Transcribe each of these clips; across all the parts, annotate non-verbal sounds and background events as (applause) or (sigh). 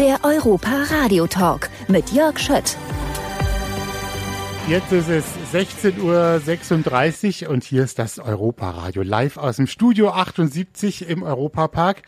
Der Europa Radio Talk mit Jörg Schött. Jetzt ist es 16.36 Uhr und hier ist das Europa Radio live aus dem Studio 78 im Europapark.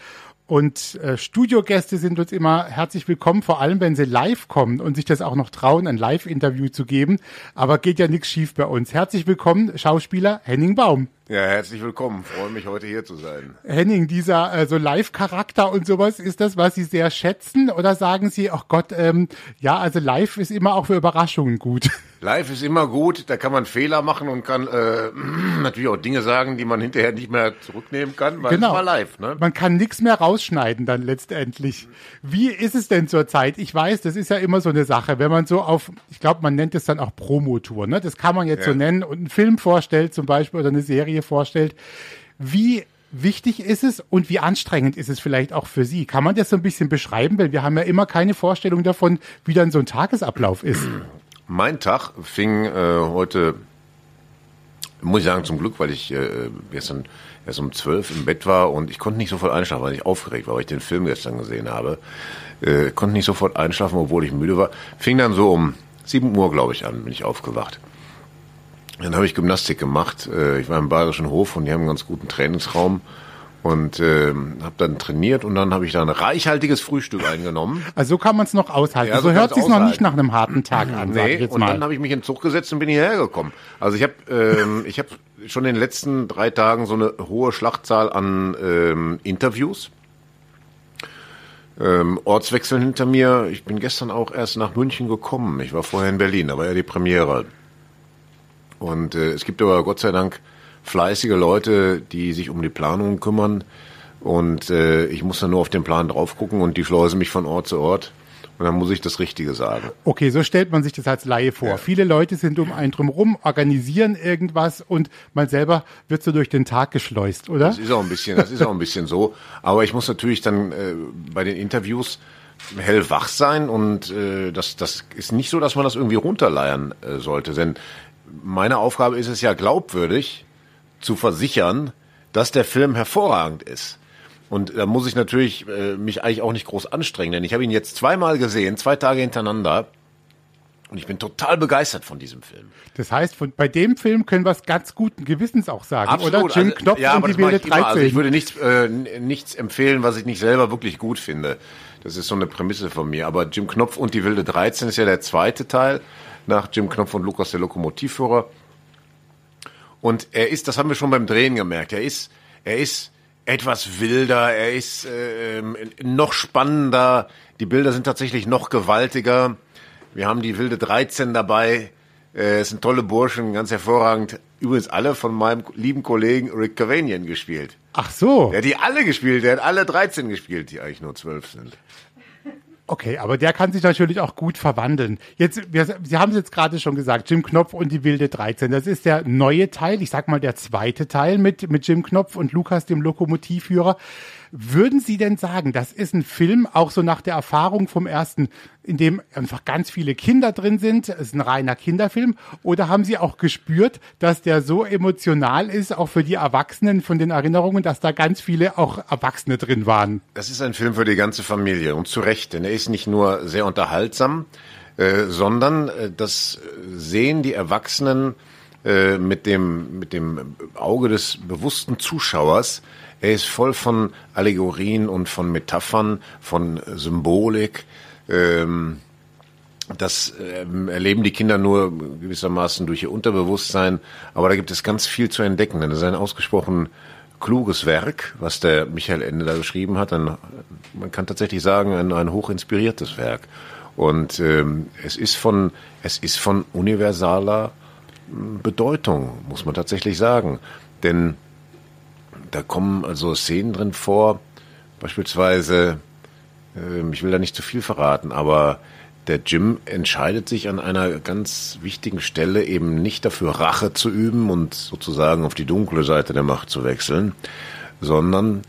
Und äh, Studiogäste sind uns immer herzlich willkommen, vor allem wenn sie live kommen und sich das auch noch trauen, ein Live-Interview zu geben. Aber geht ja nichts schief bei uns. Herzlich willkommen, Schauspieler Henning Baum. Ja, herzlich willkommen. Freue mich, heute hier zu sein. Henning, dieser äh, so Live-Charakter und sowas, ist das, was Sie sehr schätzen? Oder sagen Sie, ach Gott, ähm, ja, also live ist immer auch für Überraschungen gut? (laughs) Live ist immer gut, da kann man Fehler machen und kann äh, (clears throat) natürlich auch Dinge sagen, die man hinterher nicht mehr zurücknehmen kann, weil genau. es war live. Ne? Man kann nichts mehr rausschneiden dann letztendlich. Wie ist es denn zurzeit? Ich weiß, das ist ja immer so eine Sache, wenn man so auf, ich glaube, man nennt es dann auch Promotour, ne? Das kann man jetzt ja. so nennen und einen Film vorstellt zum Beispiel oder eine Serie vorstellt. Wie wichtig ist es und wie anstrengend ist es vielleicht auch für Sie? Kann man das so ein bisschen beschreiben? Weil wir haben ja immer keine Vorstellung davon, wie dann so ein Tagesablauf ist. Mein Tag fing äh, heute, muss ich sagen, zum Glück, weil ich äh, gestern erst um zwölf im Bett war und ich konnte nicht sofort einschlafen, weil ich aufgeregt war, weil ich den Film gestern gesehen habe. Äh, konnte nicht sofort einschlafen, obwohl ich müde war. Fing dann so um sieben Uhr, glaube ich, an, bin ich aufgewacht. Dann habe ich Gymnastik gemacht. Äh, ich war im Bayerischen Hof und die haben einen ganz guten Trainingsraum und äh, habe dann trainiert und dann habe ich da ein reichhaltiges Frühstück eingenommen. (laughs) Also so kann man es noch aushalten. Ja, so, so hört sich noch nicht nach einem harten Tag an. Nee, und mal. dann habe ich mich in den Zug gesetzt und bin hierher gekommen. Also ich habe ähm, ich habe schon in den letzten drei Tagen so eine hohe Schlachtzahl an ähm, Interviews. Ähm, Ortswechsel hinter mir. Ich bin gestern auch erst nach München gekommen. Ich war vorher in Berlin, da war ja die Premiere. Und äh, es gibt aber Gott sei Dank fleißige Leute, die sich um die Planung kümmern. Und äh, ich muss dann nur auf den Plan drauf gucken und die schleusen mich von Ort zu Ort. Und dann muss ich das Richtige sagen. Okay, so stellt man sich das als Laie vor. Ja. Viele Leute sind um einen drumherum, organisieren irgendwas und man selber wird so durch den Tag geschleust, oder? Das ist auch ein bisschen, das ist auch ein bisschen so. Aber ich muss natürlich dann äh, bei den Interviews hellwach sein und äh, das, das ist nicht so, dass man das irgendwie runterleiern äh, sollte. Denn meine Aufgabe ist es ja glaubwürdig, zu versichern, dass der Film hervorragend ist. Und da muss ich natürlich äh, mich eigentlich auch nicht groß anstrengen, denn ich habe ihn jetzt zweimal gesehen, zwei Tage hintereinander. Und ich bin total begeistert von diesem Film. Das heißt, von, bei dem Film können wir es ganz guten Gewissens auch sagen, Absolut. oder? Jim also, Knopf ja, und die wilde 13. Also ich würde nichts, äh, nichts empfehlen, was ich nicht selber wirklich gut finde. Das ist so eine Prämisse von mir. Aber Jim Knopf und die wilde 13 ist ja der zweite Teil nach Jim Knopf und Lukas der Lokomotivführer. Und er ist, das haben wir schon beim Drehen gemerkt, er ist, er ist etwas wilder, er ist äh, noch spannender, die Bilder sind tatsächlich noch gewaltiger. Wir haben die wilde 13 dabei, äh, es sind tolle Burschen, ganz hervorragend. Übrigens alle von meinem lieben Kollegen Rick Cavanian gespielt. Ach so. Der hat die alle gespielt, der hat alle 13 gespielt, die eigentlich nur 12 sind. Okay, aber der kann sich natürlich auch gut verwandeln. Jetzt, wir, Sie haben es jetzt gerade schon gesagt, Jim Knopf und die wilde 13. Das ist der neue Teil, ich sag mal der zweite Teil mit, mit Jim Knopf und Lukas, dem Lokomotivführer. Würden Sie denn sagen, das ist ein Film, auch so nach der Erfahrung vom ersten, in dem einfach ganz viele Kinder drin sind, es ist ein reiner Kinderfilm, oder haben Sie auch gespürt, dass der so emotional ist, auch für die Erwachsenen von den Erinnerungen, dass da ganz viele auch Erwachsene drin waren? Das ist ein Film für die ganze Familie und zu Recht, denn ist nicht nur sehr unterhaltsam, äh, sondern äh, das sehen die Erwachsenen äh, mit dem, mit dem Auge des bewussten Zuschauers er ist voll von Allegorien und von Metaphern, von Symbolik. Ähm, das ähm, erleben die Kinder nur gewissermaßen durch ihr Unterbewusstsein, aber da gibt es ganz viel zu entdecken, denn es ist ein ausgesprochen kluges Werk, was der Michael Ende da geschrieben hat. Ein, man kann tatsächlich sagen, ein, ein hoch inspiriertes Werk. Und ähm, es ist von es ist von universaler hm, Bedeutung, muss man tatsächlich sagen. Denn da kommen also Szenen drin vor, beispielsweise, äh, ich will da nicht zu viel verraten, aber der Jim entscheidet sich an einer ganz wichtigen Stelle eben nicht dafür Rache zu üben und sozusagen auf die dunkle Seite der Macht zu wechseln, sondern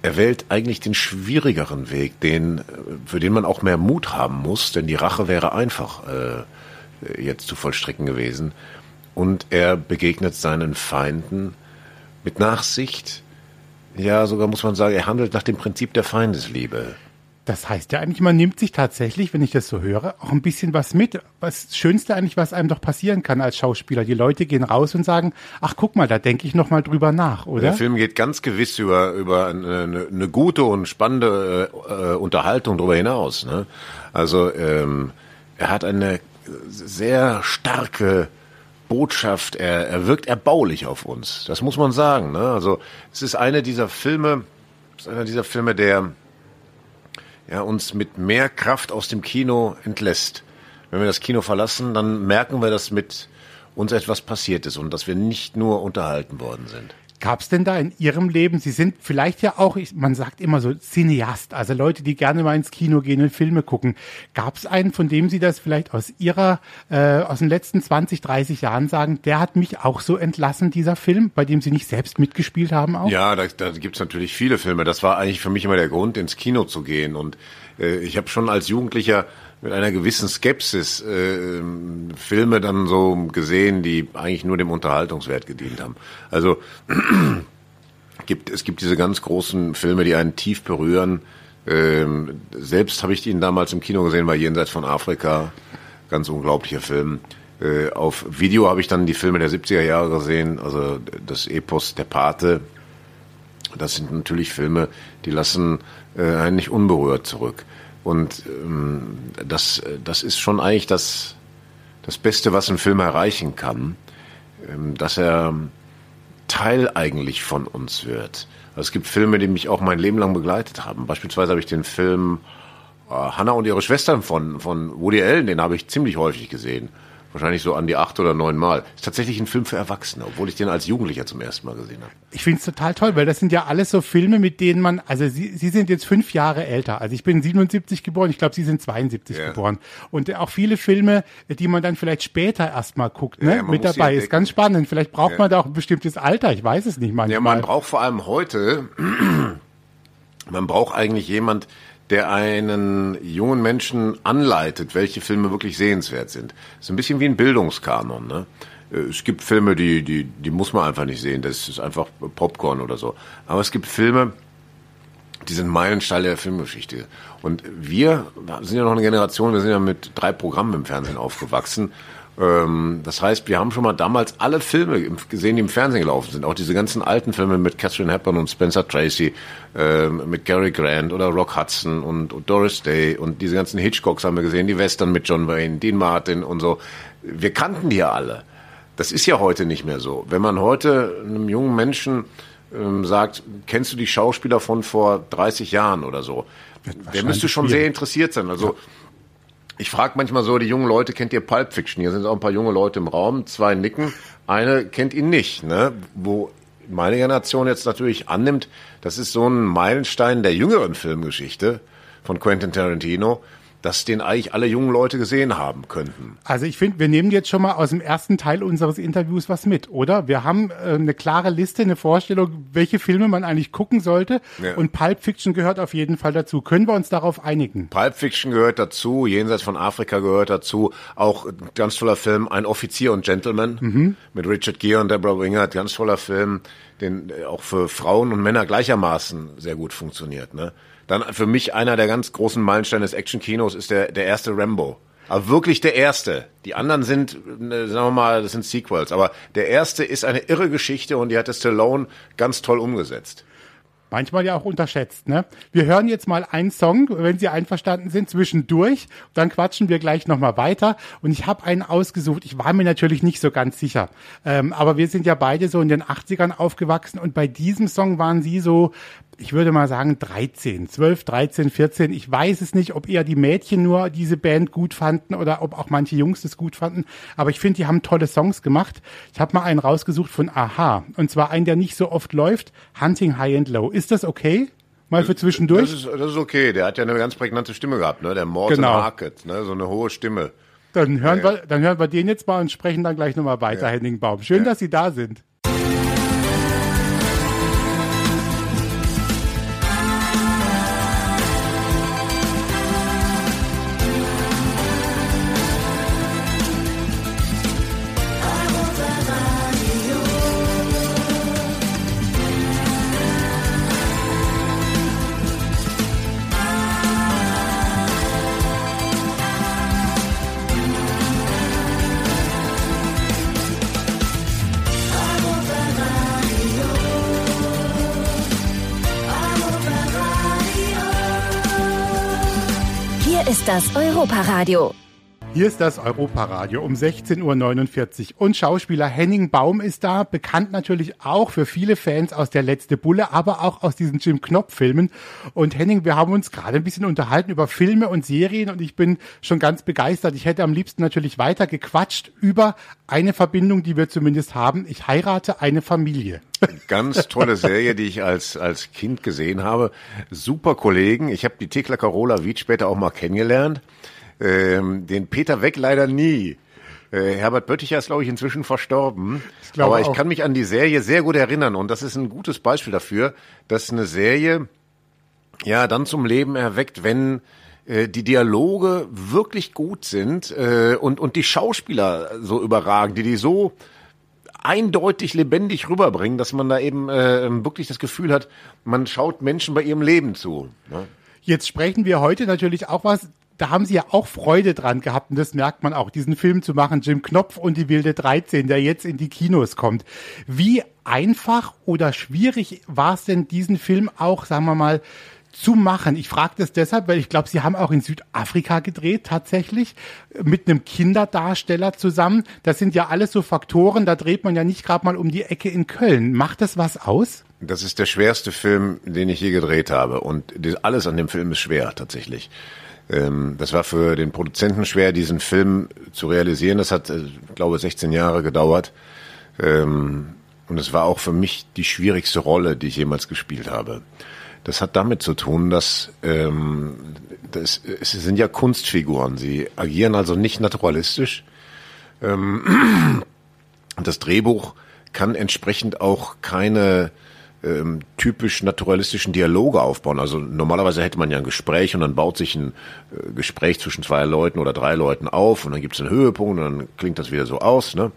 er wählt eigentlich den schwierigeren Weg, den, für den man auch mehr Mut haben muss, denn die Rache wäre einfach äh, jetzt zu vollstrecken gewesen. Und er begegnet seinen Feinden mit Nachsicht. Ja, sogar muss man sagen, er handelt nach dem Prinzip der Feindesliebe. Das heißt ja eigentlich, man nimmt sich tatsächlich, wenn ich das so höre, auch ein bisschen was mit. Was Schönste eigentlich, was einem doch passieren kann als Schauspieler. Die Leute gehen raus und sagen, ach guck mal, da denke ich noch mal drüber nach, oder? Der Film geht ganz gewiss über, über eine, eine gute und spannende äh, Unterhaltung darüber hinaus. Ne? Also ähm, er hat eine sehr starke Botschaft, er, er wirkt erbaulich auf uns. Das muss man sagen. Ne? Also es ist eine dieser Filme, es ist einer dieser Filme, der ja, uns mit mehr Kraft aus dem Kino entlässt. Wenn wir das Kino verlassen, dann merken wir, dass mit uns etwas passiert ist und dass wir nicht nur unterhalten worden sind. Gab es denn da in Ihrem Leben, Sie sind vielleicht ja auch, man sagt immer so Cineast, also Leute, die gerne mal ins Kino gehen und Filme gucken. Gab es einen, von dem Sie das vielleicht aus Ihrer, äh, aus den letzten 20, 30 Jahren sagen, der hat mich auch so entlassen, dieser Film, bei dem Sie nicht selbst mitgespielt haben auch? Ja, da, da gibt es natürlich viele Filme. Das war eigentlich für mich immer der Grund, ins Kino zu gehen. Und äh, ich habe schon als Jugendlicher mit einer gewissen Skepsis äh, Filme dann so gesehen, die eigentlich nur dem Unterhaltungswert gedient haben. Also (clears throat) gibt es gibt diese ganz großen Filme, die einen tief berühren. Ähm, selbst habe ich ihn damals im Kino gesehen bei Jenseits von Afrika, ganz unglaublicher Film. Äh, auf Video habe ich dann die Filme der 70er Jahre gesehen, also das Epos Der Pate. Das sind natürlich Filme, die lassen äh, einen nicht unberührt zurück. Und ähm, das, das ist schon eigentlich das, das Beste, was ein Film erreichen kann, ähm, dass er Teil eigentlich von uns wird. Also es gibt Filme, die mich auch mein Leben lang begleitet haben. Beispielsweise habe ich den Film äh, Hannah und ihre Schwestern von, von Woody Allen, den habe ich ziemlich häufig gesehen wahrscheinlich so an die acht oder neun Mal. Ist tatsächlich ein Film für Erwachsene, obwohl ich den als Jugendlicher zum ersten Mal gesehen habe. Ich finde es total toll, weil das sind ja alles so Filme, mit denen man, also Sie, Sie sind jetzt fünf Jahre älter. Also ich bin 77 geboren, ich glaube, Sie sind 72 ja. geboren. Und auch viele Filme, die man dann vielleicht später erstmal guckt, ne, ja, mit dabei. Ist ganz spannend. Vielleicht braucht ja. man da auch ein bestimmtes Alter, ich weiß es nicht manchmal. Ja, man braucht vor allem heute, (clears throat) man braucht eigentlich jemand, der einen jungen Menschen anleitet, welche Filme wirklich sehenswert sind. Ist ein bisschen wie ein Bildungskanon. Ne? Äh, es gibt Filme, die, die, die muss man einfach nicht sehen. Das ist einfach Popcorn oder so. Aber es gibt Filme, die sind Meilensteine der Filmgeschichte. Und wir sind ja noch eine Generation, wir sind ja mit drei Programmen im Fernsehen aufgewachsen. Ähm, das heißt, wir haben schon mal damals alle Filme gesehen, die im Fernsehen gelaufen sind. Auch diese ganzen alten Filme mit Catherine Hepburn und Spencer Tracy, ähm, mit Gary Grant oder Rock Hudson und, Doris Day und diese ganzen Hitchcocks haben wir gesehen, die Western mit John Wayne, Dean Martin und so. Wir kannten die ja alle. Das ist ja heute nicht mehr so. Wenn man heute einem jungen Menschen ähm, sagt, kennst du die Schauspieler von vor 30 Jahren oder so, der müsste schon sehr interessiert sein. Also ja ich frage manchmal so, die jungen Leute, kennt ihr Pulp Fiction? Hier sind auch ein paar junge Leute im Raum, zwei nicken, eine kennt ihn nicht, ne? Wo meine Generation jetzt natürlich annimmt, das ist so ein Meilenstein der jüngeren Filmgeschichte von Quentin Tarantino dass den eigentlich alle jungen Leute gesehen haben könnten. Also ich finde, wir nehmen jetzt schon mal aus dem ersten Teil unseres Interviews was mit, oder? Wir haben äh, eine klare Liste, eine Vorstellung, welche Filme man eigentlich gucken sollte. Ja. Und Pulp Fiction gehört auf jeden Fall dazu. Können wir uns darauf einigen? Pulp Fiction gehört dazu, Jenseits von Afrika gehört dazu. Auch ein ganz toller Film, Ein Offizier und Gentleman mhm. mit Richard Gere und Deborah Winger. Ganz toller Film, den äh, auch für Frauen und Männer gleichermaßen sehr gut funktioniert. Ne? Dann für mich einer der ganz großen Meilensteine des Action-Kinos ist der, der erste Rambo. Aber wirklich der erste. Die anderen sind, äh, sagen wir mal, das sind Sequels. Aber der erste ist eine irre Geschichte und die hat Stallone ganz toll umgesetzt manchmal ja auch unterschätzt. Ne? Wir hören jetzt mal einen Song, wenn Sie einverstanden sind, zwischendurch. Dann quatschen wir gleich nochmal weiter. Und ich habe einen ausgesucht. Ich war mir natürlich nicht so ganz sicher. Ähm, aber wir sind ja beide so in den 80ern aufgewachsen. Und bei diesem Song waren Sie so ich würde mal sagen 13, 12, 13, 14. Ich weiß es nicht, ob eher die Mädchen nur diese Band gut fanden oder ob auch manche Jungs das gut fanden. Aber ich finde, die haben tolle Songs gemacht. Ich habe mal einen rausgesucht von Aha. Und zwar einen, der nicht so oft läuft. Hunting High and Low. Ist das okay? Mal für zwischendurch? Das ist, das ist okay. Der hat ja eine ganz prägnante Stimme gehabt, ne? Der Morton genau. Market, ne? So eine hohe Stimme. Dann hören ja, wir, dann hören wir den jetzt mal und sprechen dann gleich nochmal weiter, ja. Henning Baum. Schön, ja. dass Sie da sind. Das Europa-Radio. Hier ist das Europaradio um 16.49 Uhr und Schauspieler Henning Baum ist da, bekannt natürlich auch für viele Fans aus der Letzte Bulle, aber auch aus diesen Jim Knopf Filmen. Und Henning, wir haben uns gerade ein bisschen unterhalten über Filme und Serien und ich bin schon ganz begeistert. Ich hätte am liebsten natürlich weiter gequatscht über eine Verbindung, die wir zumindest haben. Ich heirate eine Familie. Ganz tolle Serie, die ich als, als Kind gesehen habe. Super Kollegen. Ich habe die Thekla Carola Wied später auch mal kennengelernt. Ähm, den Peter Weg leider nie. Äh, Herbert Bötticher ist, glaube ich, inzwischen verstorben. Ich Aber ich auch. kann mich an die Serie sehr gut erinnern und das ist ein gutes Beispiel dafür, dass eine Serie ja dann zum Leben erweckt, wenn äh, die Dialoge wirklich gut sind äh, und, und die Schauspieler so überragen, die die so eindeutig lebendig rüberbringen, dass man da eben äh, wirklich das Gefühl hat, man schaut Menschen bei ihrem Leben zu. Ne? Jetzt sprechen wir heute natürlich auch was da haben sie ja auch Freude dran gehabt und das merkt man auch, diesen Film zu machen, Jim Knopf und die wilde 13, der jetzt in die Kinos kommt. Wie einfach oder schwierig war es denn, diesen Film auch, sagen wir mal, zu machen. Ich frage das deshalb, weil ich glaube, Sie haben auch in Südafrika gedreht, tatsächlich, mit einem Kinderdarsteller zusammen. Das sind ja alles so Faktoren, da dreht man ja nicht gerade mal um die Ecke in Köln. Macht das was aus? Das ist der schwerste Film, den ich je gedreht habe. Und alles an dem Film ist schwer, tatsächlich. Ähm, das war für den Produzenten schwer, diesen Film zu realisieren. Das hat, äh, glaube 16 Jahre gedauert. Ähm, und es war auch für mich die schwierigste Rolle, die ich jemals gespielt habe. Das hat damit zu tun, dass ähm, das, es sind ja Kunstfiguren. Sie agieren also nicht naturalistisch. Ähm, (clears throat) das Drehbuch kann entsprechend auch keine ähm, typisch naturalistischen Dialoge aufbauen. Also normalerweise hätte man ja ein Gespräch und dann baut sich ein äh, Gespräch zwischen zwei Leuten oder drei Leuten auf und dann gibt es einen Höhepunkt und dann klingt das wieder so aus. Ne?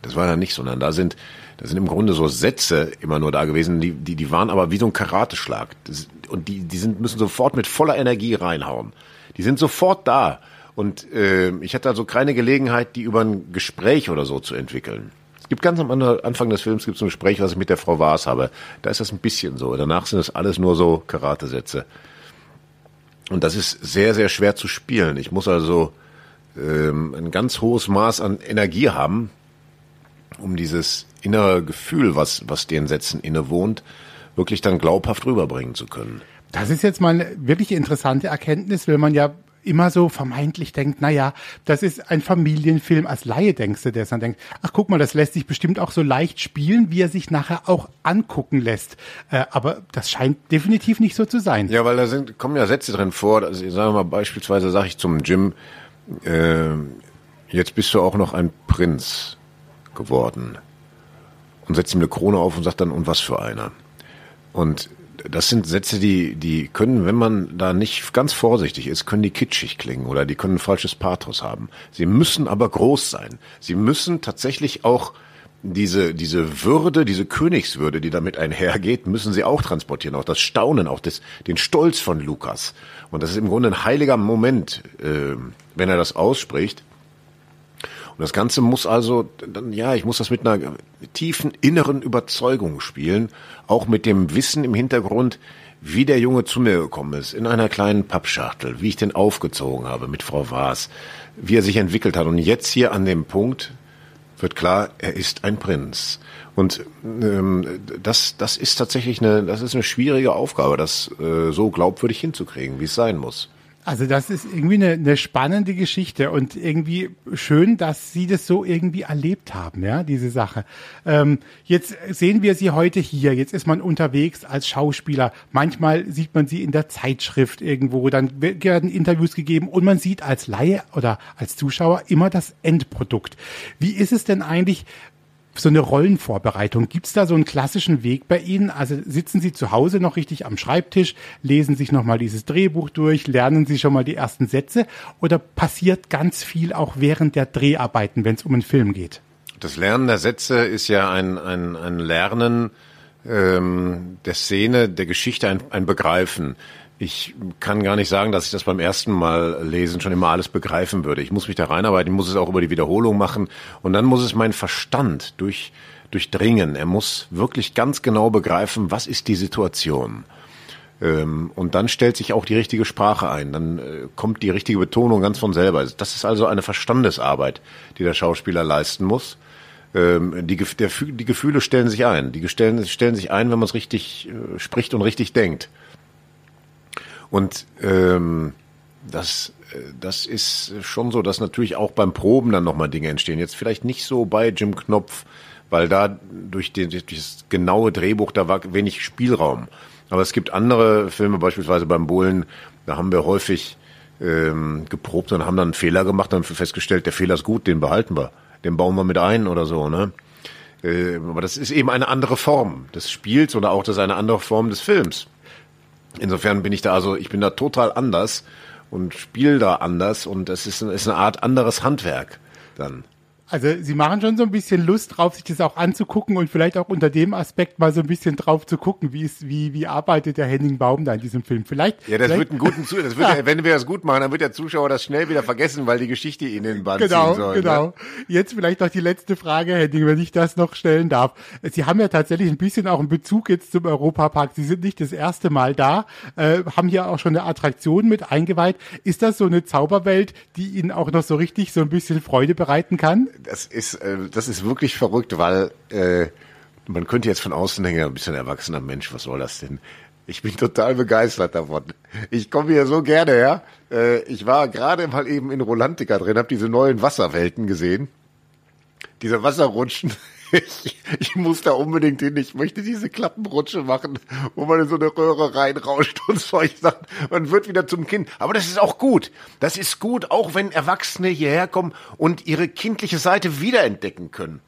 Das war ja nicht, sondern da sind da sind im Grunde so Sätze immer nur da gewesen, die, die, die waren aber wie so ein Karateschlag. Das, und die, die sind, müssen sofort mit voller Energie reinhauen. Die sind sofort da. Und äh, ich hatte also keine Gelegenheit, die über ein Gespräch oder so zu entwickeln gibt ganz am Anfang des Films gibt es ein Gespräch, was ich mit der Frau Waas habe. Da ist das ein bisschen so. Danach sind das alles nur so Karatesätze. Und das ist sehr, sehr schwer zu spielen. Ich muss also ähm, ein ganz hohes Maß an Energie haben, um dieses innere Gefühl, was, was den Sätzen innewohnt, wirklich dann glaubhaft rüberbringen zu können. Das ist jetzt mal eine wirklich interessante Erkenntnis, weil man ja immer so vermeintlich denkt, na ja, das ist ein Familienfilm. Als Laie denkst du, der dann denkt, ach guck mal, das lässt sich bestimmt auch so leicht spielen, wie er sich nachher auch angucken lässt. Äh, aber das scheint definitiv nicht so zu sein. Ja, weil da sind, kommen ja Sätze drin vor. Also, sagen wir mal beispielsweise, sage ich zum Jim, äh, jetzt bist du auch noch ein Prinz geworden. Und setzt ihm eine Krone auf und sagt dann, und was für einer. Und das sind Sätze, die, die können, wenn man da nicht ganz vorsichtig ist, können die kitschig klingen oder die können ein falsches Pathos haben. Sie müssen aber groß sein. Sie müssen tatsächlich auch diese, diese Würde, diese Königswürde, die damit einhergeht, müssen sie auch transportieren. Auch das Staunen, auch das, den Stolz von Lukas. Und das ist im Grunde ein heiliger Moment, äh, wenn er das ausspricht. Und das Ganze muss also, dann, ja, ich muss das mit einer tiefen inneren Überzeugung spielen, auch mit dem Wissen im Hintergrund, wie der Junge zu mir gekommen ist, in einer kleinen Pappschachtel, wie ich den aufgezogen habe mit Frau Waas, wie er sich entwickelt hat. Und jetzt hier an dem Punkt wird klar, er ist ein Prinz. Und ähm, das, das ist tatsächlich eine, das ist eine schwierige Aufgabe, das äh, so glaubwürdig hinzukriegen, wie es sein muss. Also das ist irgendwie eine, eine spannende Geschichte und irgendwie schön, dass Sie das so irgendwie erlebt haben, ja, diese Sache. Ähm, jetzt sehen wir Sie heute hier, jetzt ist man unterwegs als Schauspieler. Manchmal sieht man Sie in der Zeitschrift irgendwo, dann werden Interviews gegeben und man sieht als Laie oder als Zuschauer immer das Endprodukt. Wie ist es denn eigentlich, so eine Rollenvorbereitung. Gibt es da so einen klassischen Weg bei Ihnen? Also sitzen Sie zu Hause noch richtig am Schreibtisch, lesen sich nochmal dieses Drehbuch durch, lernen Sie schon mal die ersten Sätze oder passiert ganz viel auch während der Dreharbeiten, wenn es um einen Film geht? Das Lernen der Sätze ist ja ein, ein, ein Lernen ähm, der Szene, der Geschichte, ein, ein Begreifen ich kann gar nicht sagen, dass ich das beim ersten Mal lesen schon immer alles begreifen würde. Ich muss mich da reinarbeiten, ich muss es auch über die Wiederholung machen und dann muss es mein Verstand durch, durchdringen. Er muss wirklich ganz genau begreifen, was ist die Situation. Ähm, und dann stellt sich auch die richtige Sprache ein. Dann äh, kommt die richtige Betonung ganz von selber. Das ist also eine Verstandesarbeit, die der Schauspieler leisten muss. Ähm, die, der, die Gefühle stellen sich ein. Die stellen, stellen sich ein, wenn man es richtig äh, spricht und richtig denkt. Und ähm, das, äh, das ist schon so, dass natürlich auch beim Proben dann nochmal Dinge entstehen. Jetzt vielleicht nicht so bei Jim Knopf, weil da durch, den, durch das genaue Drehbuch, da war wenig Spielraum. Aber es gibt andere Filme, beispielsweise beim Bohlen, da haben wir häufig ähm, geprobt und haben dann einen Fehler gemacht und festgestellt, der Fehler ist gut, den behalten wir, den bauen wir mit ein oder so, ne? Äh, aber das ist eben eine andere Form des Spiels oder auch das ist eine andere Form des Films. Insofern bin ich da also, ich bin da total anders und spiele da anders und es ist, ist eine Art anderes Handwerk dann. Also sie machen schon so ein bisschen Lust drauf, sich das auch anzugucken und vielleicht auch unter dem Aspekt mal so ein bisschen drauf zu gucken, wie ist, wie, wie arbeitet der Henning Baum da in diesem Film. Vielleicht. Ja, das vielleicht, wird einen guten Zu das wird, (laughs) ja. wenn wir das gut machen, dann wird der Zuschauer das schnell wieder vergessen, weil die Geschichte ihn in den Bann genau, ziehen soll. Genau, ne? Jetzt vielleicht noch die letzte Frage, Henning, wenn ich das noch stellen darf. Sie haben ja tatsächlich ein bisschen auch einen Bezug jetzt zum Europapark. Sie sind nicht das erste Mal da, äh, haben hier auch schon eine Attraktion mit eingeweiht. Ist das so eine Zauberwelt, die Ihnen auch noch so richtig so ein bisschen Freude bereiten kann? Das ist, äh, das ist wirklich verrückt, weil äh, man könnte jetzt von außen denken, ein bisschen erwachsener Mensch, was soll das denn? Ich bin total begeistert davon. Ich komme hier so gerne her. Äh, ich war gerade mal eben in Rolantica drin, habe diese neuen Wasserwelten gesehen. Diese Wasserrutschen. Ich, ich muss da unbedingt hin. Ich möchte diese Klappenrutsche machen, wo man in so eine Röhre reinrauscht und solche Sachen. Man wird wieder zum Kind. Aber das ist auch gut. Das ist gut, auch wenn Erwachsene hierher kommen und ihre kindliche Seite wiederentdecken können.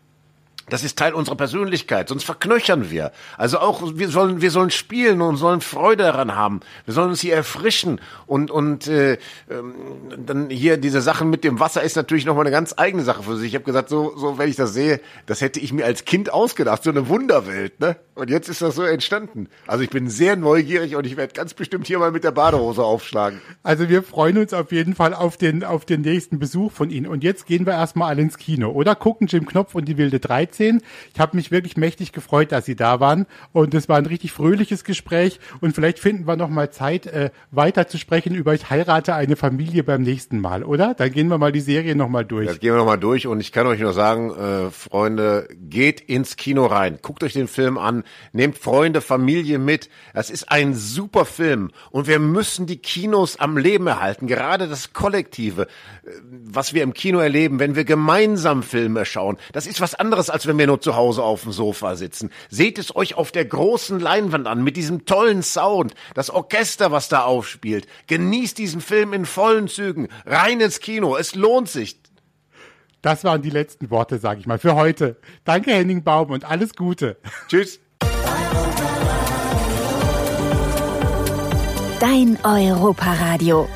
Das ist Teil unserer Persönlichkeit, sonst verknöchern wir. Also auch wir sollen wir sollen spielen und sollen Freude daran haben. Wir sollen uns hier erfrischen und und äh, ähm, dann hier diese Sachen mit dem Wasser ist natürlich noch mal eine ganz eigene Sache für sich. Ich habe gesagt, so so wenn ich das sehe, das hätte ich mir als Kind ausgedacht, so eine Wunderwelt, ne? Und jetzt ist das so entstanden. Also ich bin sehr neugierig und ich werde ganz bestimmt hier mal mit der Badehose aufschlagen. Also wir freuen uns auf jeden Fall auf den auf den nächsten Besuch von Ihnen. Und jetzt gehen wir erstmal alle ins Kino oder gucken Jim Knopf und die wilde 13 13. Ich habe mich wirklich mächtig gefreut, dass Sie da waren und es war ein richtig fröhliches Gespräch und vielleicht finden wir noch mal Zeit, äh, weiter zu sprechen über Ich heirate eine Familie beim nächsten Mal, oder? Dann gehen wir mal die Serie noch mal durch. Das gehen wir noch mal durch und ich kann euch nur sagen, äh, Freunde, geht ins Kino rein, guckt euch den Film an, nehmt Freunde, Familie mit. Das ist ein super Film und wir müssen die Kinos am Leben erhalten, gerade das Kollektive, äh, was wir im Kino erleben, wenn wir gemeinsam Filme schauen. Das ist was anderes, als wenn wir nur zu Hause auf dem Sofa sitzen. Seht es euch auf der großen Leinwand an, mit diesem tollen Sound, das Orchester, was da aufspielt. Genießt diesen Film in vollen Zügen. Rein ins Kino. Es lohnt sich. Das waren die letzten Worte, sage ich mal, für heute. Danke, Henning Baum, und alles Gute. Tschüss. Dein Europaradio.